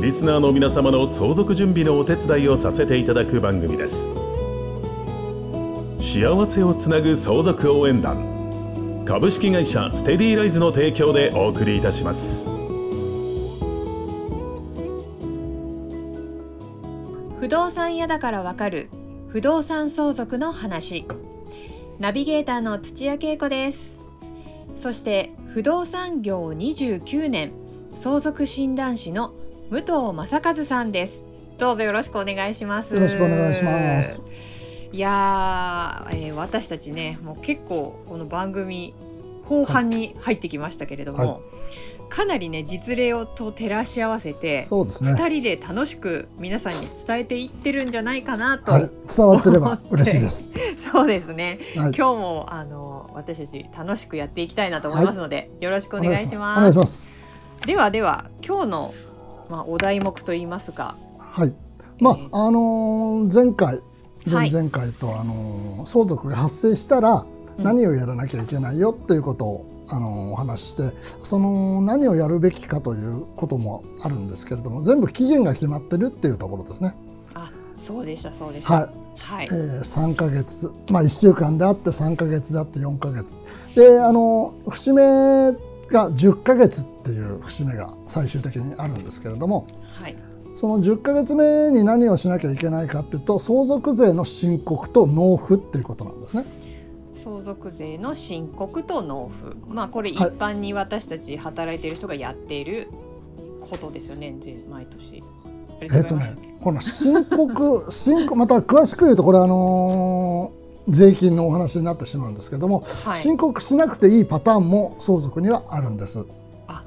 リスナーの皆様の相続準備のお手伝いをさせていただく番組です。幸せをつなぐ相続応援団。株式会社ステディライズの提供でお送りいたします。不動産屋だからわかる。不動産相続の話。ナビゲーターの土屋恵子です。そして不動産業29年相続診断士の武藤正和さんです。どうぞよろしくお願いします。よろしくお願いします。いやー、えー、私たちねもう結構この番組後半に入ってきましたけれども、はい。はいかなりね実例をと照らし合わせてそうですね。2人で楽しく皆さんに伝えていってるんじゃないかなと、はい、伝わってれば嬉しいです。そうですね、はい、今日もあの私たち楽しくやっていきたいなと思いますので、はい、よろしくお願いします。お願いします。ではでは今日のまあお題目と言いますか。はい。まあ、えー、あのー、前回前々回と、あのー、相続が発生したら何をやらなきゃいけないよっていうことをあのお話ししてその何をやるべきかということもあるんですけれども全部期限が決まってるっていうところですね。あそうでしたそうでした。はい。はい。えー、3か月、まあ、1週間であって3か月であって4か月。であの節目が10か月っていう節目が最終的にあるんですけれども、はい、その10か月目に何をしなきゃいけないかっていうと相続税の申告と納付っていうことなんですね。相続税の申告と納付まあこれ一般に私たち働いている人がやっていることですよね、毎年。えっ、ー、とねこの申告申告また詳しく言うとこれあのー、税金のお話になってしまうんですけども、はい、申告しなくていいパターンも相続にはあるんです。あ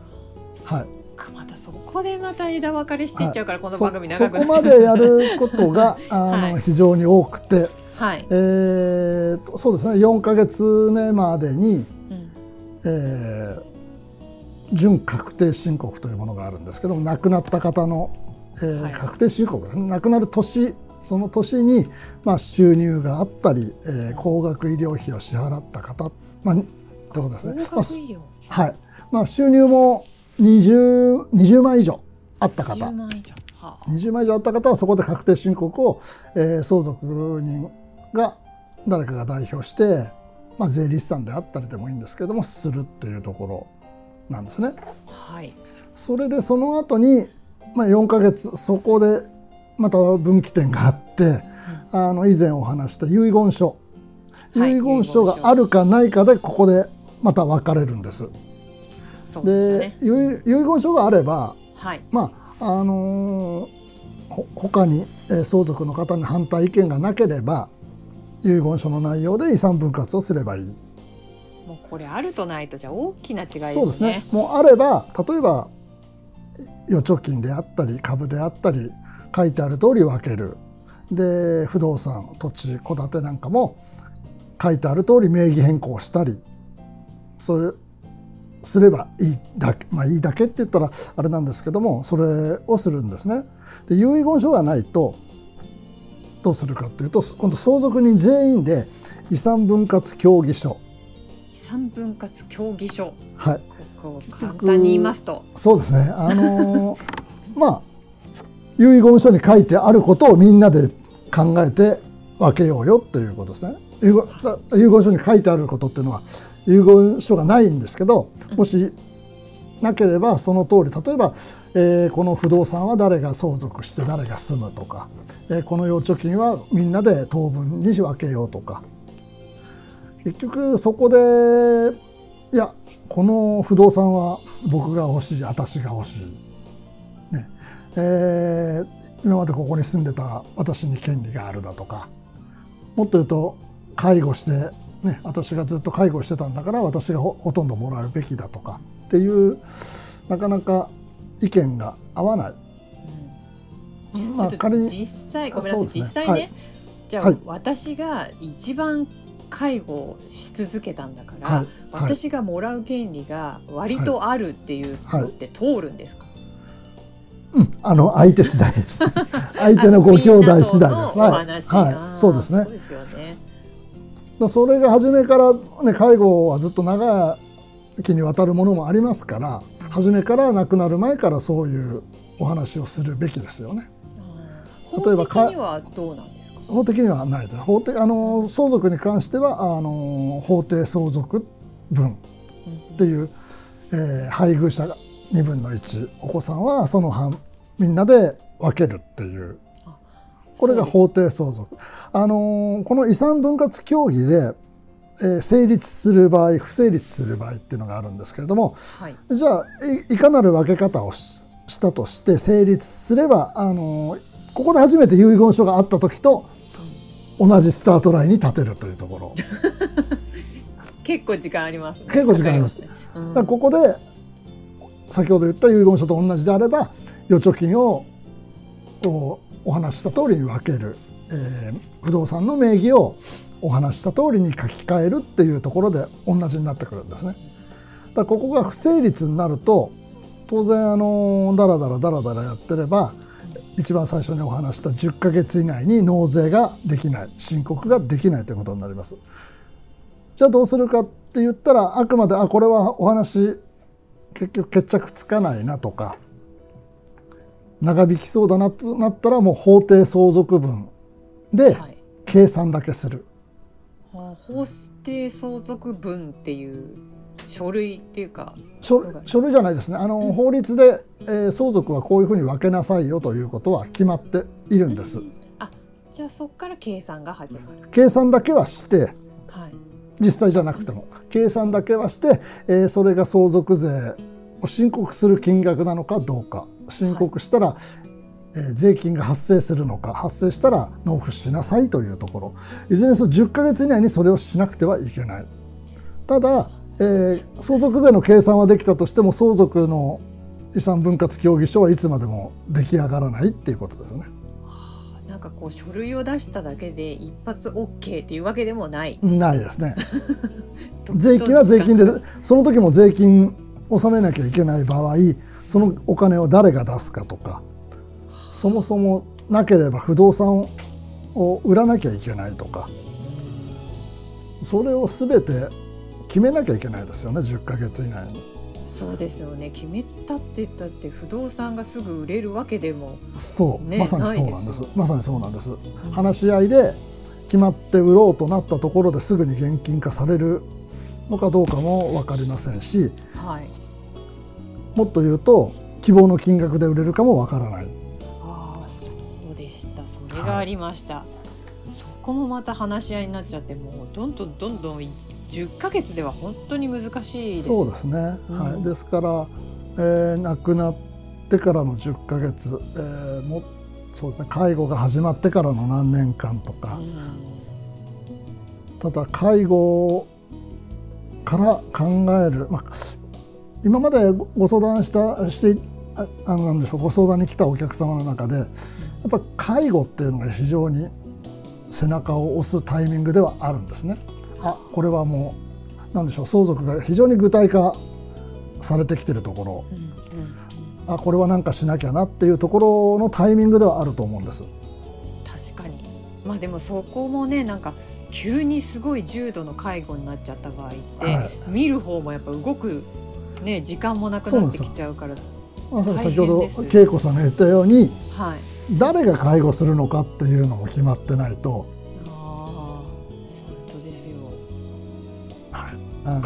はい。またそこでまた枝分かれしてい。っちゃうから、はい、この番組長くなっちゃう。そこまでやることが あの、はい、非常に多くて。はい、えーと、そうですね4か月目までに、うん、えー、準確定申告というものがあるんですけども亡くなった方の、えー、はい、確定申告ですね亡くなる年その年に、まあ、収入があったり、えー、高額医療費を支払った方、まあ、ということですね。まあ、はい。まあ、収入も 20, 20万以上あった方。20万以上。20万以上あった方はそこで確定申告を、えー、相続人が誰かが代表して、まあ、税理士さんであったりでもいいんですけどもするっていうところなんですね。はい、それでその後に、まあ、4か月そこでまた分岐点があって、うん、あの以前お話した遺言書、はい、遺言書があるかないかでここでまた分かれるんです。で、ね、遺言書があれば、はい、まああのー、他に相続の方に反対意見がなければ遺言書の内容で遺産分割をすればいい。もうこれあるとないとじゃ大きな違いですね。そうですね。もうあれば例えば預貯金であったり株であったり書いてある通り分ける。で不動産土地戸建てなんかも書いてある通り名義変更したり。それすればいいだけ。まあいいだけって言ったらあれなんですけどもそれをするんですね。で遺言書がないとどうするかというと今度相続人全員で遺産分割協議書。遺産分割協議書。はい。簡単に言いますと。そうですね。あのー、まあ遺言書に書いてあることをみんなで考えて分けようよということですね。遺言書に書いてあることっていうのは遺言書がないんですけどもしなければその通り例えば、えー、この不動産は誰が相続して誰が住むとかえこの預貯金はみんなで当分に分けようとか。結局そこでいやこの不動産は僕が欲しい私が欲しい、ねえー、今までここに住んでた私に権利があるだとかもっと言うと介護して、ね、私がずっと介護してたんだから私がほとんどもらうべきだとかっていうなかなか意見が合わない。まあ、仮に実際ごめんなさい、ね、実際ね、はい、じゃあ、はい、私が一番介護をし続けたんだから、はい、私がもらう権利が割とあるっていうのって通るんですか、うん、あの相手次第です。相手のご兄弟次第です。はい、はい、そうですね。そうですよね。それが初めからね介護はずっと長きにわたるものもありますから、初めから亡くなる前からそういうお話をするべきですよね。例えば法的にはどうなんですか？法的にはないです。法的あの相続に関してはあの法定相続分っていう、えー、配偶者が2分の1お子さんはその半みんなで分けるっていう。これが法定相続。あのこの遺産分割協議でえー、成立する場合不成立する場合っていうのがあるんですけれども、はい、じゃあいかなる分け方をしたとして成立すれば、あのー、ここで初めて遺言書があった時と同じスタートラインに立てるというところ。結構時間あります、ね、結構時間あります、うん、ここで先ほど言った遺言書と同じであれば預貯金をお話しした通りに分ける、えー、不動産の名義をお話した通りに書き換えるっていうところで同じになってくるんですね。だここが不成立になると当然あのダラダラダラダラやってれば一番最初にお話した10ヶ月以内に納税ができない申告ができないということになります。じゃあどうするかって言ったらあくまであこれはお話結局決着つかないなとか長引きそうだなとなったらもう法定相続分で計算だけする。法定相続分っていう書類っていうか書書類じゃないですね。あの、うん、法律で、えー、相続はこういうふうに分けなさいよということは決まっているんです。あじゃあそこから計算が始まる。計算だけはして、はい、実際じゃなくても計算だけはして、えー、それが相続税を申告する金額なのかどうか。申告したら、はいえ税金が発生するのか発生したら納付しなさいというところ。いずれにせよ10ヶ月以内にそれをしなくてはいけない。ただ、えー、相続税の計算はできたとしても相続の遺産分割協議書はいつまでも出来上がらないっていうことですよね。かこう書類を出しただけで一発 OK っていうわけでもない。ないですね。税金は税金でその時も税金納めなきゃいけない場合そのお金を誰が出すかとかそもそもなければ不動産を売らなきゃいけないとかそれを全て決めなきゃいけないですよね10ヶ月以内に。そうですよね。決めたって言ったって不動産がすぐ売れるわけでも、そう、ね、まさにそうなんです。まさにそうなんです、うん、話し合いで決まって売ろうとなったところですぐに現金化されるのかどうかも分かりませんし、はい、もっと言うと希望の金額で売れるかも分からない。がありました、はい、そこもまた話し合いになっちゃってもうどんどんどんどん10ヶ月では本当に難しいそうですね、うん、はい、ですから、えー、亡くなってからの10ヶ月、えー、もそうですね。介護が始まってからの何年間とか、うん、ただ介護から考える、まあ、今までご相談したしてあなんでしょう。ご相談に来たお客様の中でっぱ介護っていうのが非常に背中を押すタイミングではあるんですね。あ。これはもう何でしょう相続が非常に具体化されてきてるところ、うんうん、あこれは何かしなきゃなっていうところのタイミングではあると思うんです。確かに。まあでもそこもねなんか急にすごい重度の介護になっちゃった場合って、はい、見る方もやっぱ動く、ね、時間もなくなってきちゃうからまさに先ほど恵子さんが言ったように、はい、誰が介護するのかっていうのも決まってないと。あ本当ですよ。はい。あの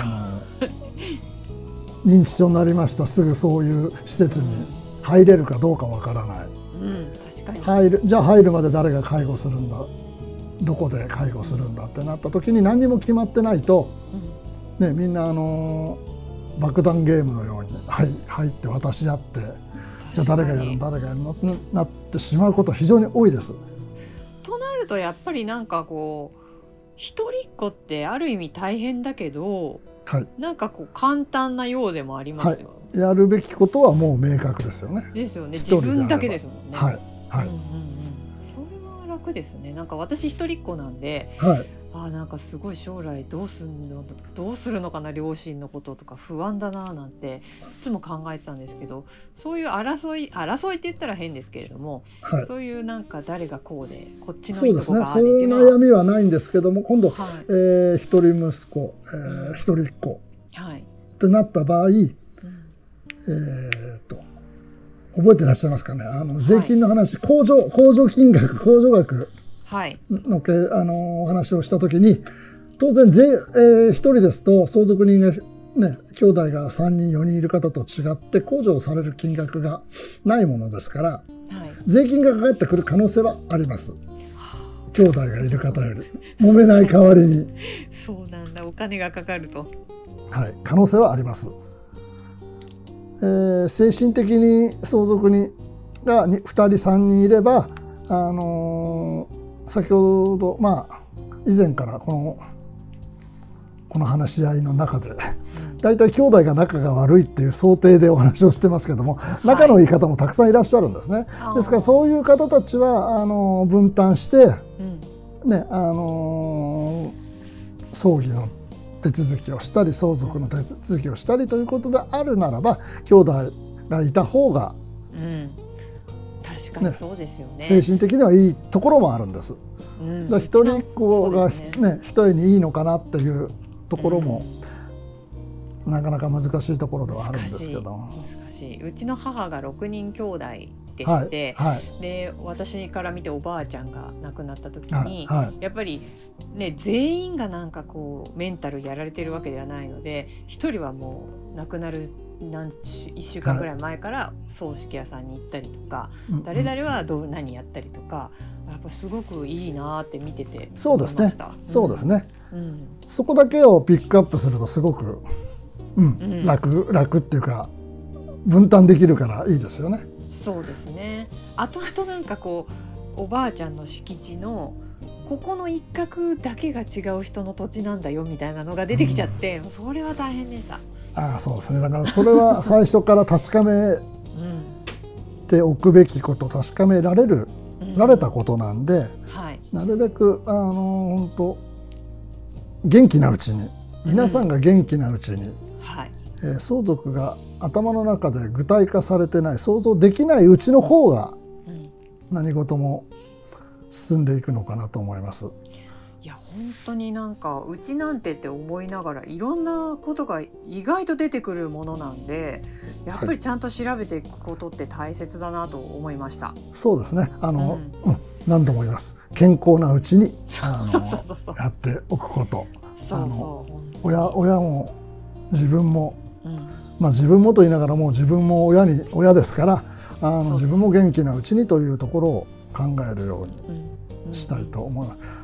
認知症になりましたすぐそういう施設に入れるかどうかわからない。うん、確かに。入るじゃあ入るまで誰が介護するんだ？どこで介護するんだってなった時に何にも決まってないと、うん、ねみんなあの爆弾ゲームのように入入って渡し合って。じゃあ誰がやるの？誰がやるの？ってなってしまうことは非常に多いです。となるとやっぱりなんかこう一人っ子ってある意味大変だけど、はい、なんかこう簡単なようでもありますよ、はい、やるべきことはもう明確ですよね。ですよね。自分だけですもんね。はい。はい、うんうんうん、それは楽ですね。なんか私一人っ子なんで、はい、あなんかすごい将来どうすんのどうするのかな両親のこととか不安だななんていつも考えてたんですけどそういう争い争いって言ったら変ですけれども、はい、そういうなんか誰がこうでこっちのそうですね。そういう悩みはないんですけども今度、はい、えー、一人息子、えー、一人っ子、はい、ってなった場合、うん、えー、っと覚えてらっしゃいますかね。あの税金の話、はい、控除控除金額控除額のけ、あのお話をしたときに、当然税、えー、1人ですと相続人がね、兄弟が3人、4人いる方と違って控除される金額がないものですから、はい、税金がかかってくる可能性はあります。兄弟がいる方より。揉めない代わりに。そうなんだ。お金がかかると。はい。可能性はあります、えー、精神的に相続人が 2, 2人3人いればあのー先ほどまあ以前からこのこの話し合いの中で大体兄弟が仲が悪いっていう想定でお話をしてますけども仲のいい方もたくさんいらっしゃるんですね。ですからそういう方たちはあの分担して、ねあの葬儀の手続きをしたり相続の手続きをしたりということであるならば兄弟がいた方がね、そうですよね。精神的にはいいところもあるんです。うん、だ一人っ子がね。一人にいいのかなっていうところも、うん、なかなか難しいところではあるんですけど。難しいうちの母が6人兄弟でして、はいはい、で私から見ておばあちゃんが亡くなった時に、はい、やっぱり、ね、全員がなんかこうメンタルやられてるわけではないので一人はもう亡くなる何1週間ぐらい前から葬式屋さんに行ったりとか、はい、誰々はどう何やったりとかやっぱすごくいいなって見ててそうですね、そうですね、うん、そこだけをピックアップするとすごく、うん、うん、楽楽っていうか分担できるからいいですよね。そうですね。後々なんかこうおばあちゃんの敷地のここの一角だけが違う人の土地なんだよみたいなのが出てきちゃって、うん、それは大変でした。ああそうですね。だからそれは最初から確かめておくべきこと確かめられる、うん、られたことなんで、はい、なるべくあの本当元気なうちに皆さんが元気なうちに、うんはい、えー、相続が頭の中で具体化されてない想像できないうちの方が何事も進んでいくのかなと思います。いや本当になんかうちなんてって思いながらいろんなことが意外と出てくるものなんでやっぱりちゃんと調べていくことって大切だなと思いました。はい、そうですね。あの、うん、うん、何度も言います。健康なうちにあのやっておくこと。あの親親も自分も、うん、まあ自分もと言いながらも自分も親に親ですからあの自分も元気なうちにというところを考えるようにしたいと思います。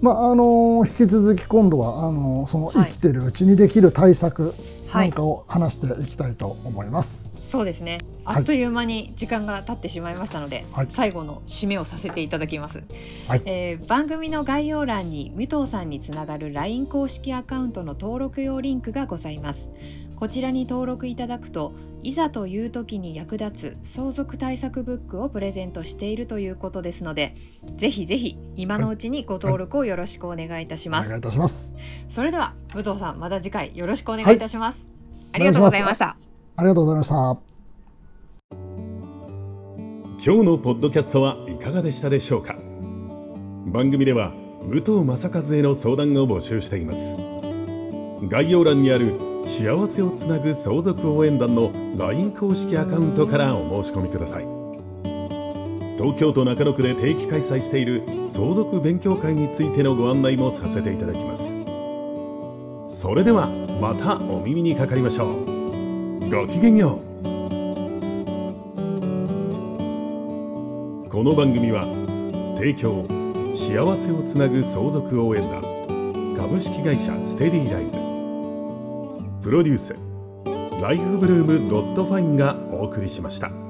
まああの引き続き今度はあのその生きてるうちにできる対策なんかを話していきたいと思います。はい、そうですね。あっという間に時間が経ってしまいましたので、はい、最後の締めをさせていただきます。はい、えー、番組の概要欄に武藤さんにつながる LINE 公式アカウントの登録用リンクがございます。こちらに登録いただくといざという時に役立つ相続対策ブックをプレゼントしているということですのでぜひぜひ今のうちにご登録をよろしくお願いいたします、はいはい、お願いいたします。それでは武藤さんまた次回よろしくお願いいたします、はい、ありがとうございました。ありがとうございました。今日のポッドキャストはいかがでしたでしょうか。番組では武藤正和への相談を募集しています。概要欄にある幸せをつなぐ相続応援団の LINE 公式アカウントからお申し込みください。東京都中野区で定期開催している相続勉強会についてのご案内もさせていただきます。それではまたお耳にかかりましょう。ごきげんよう。この番組は提供幸せをつなぐ相続応援団株式会社ステディライズ。プロデュースライフブルームドットファインがお送りしました。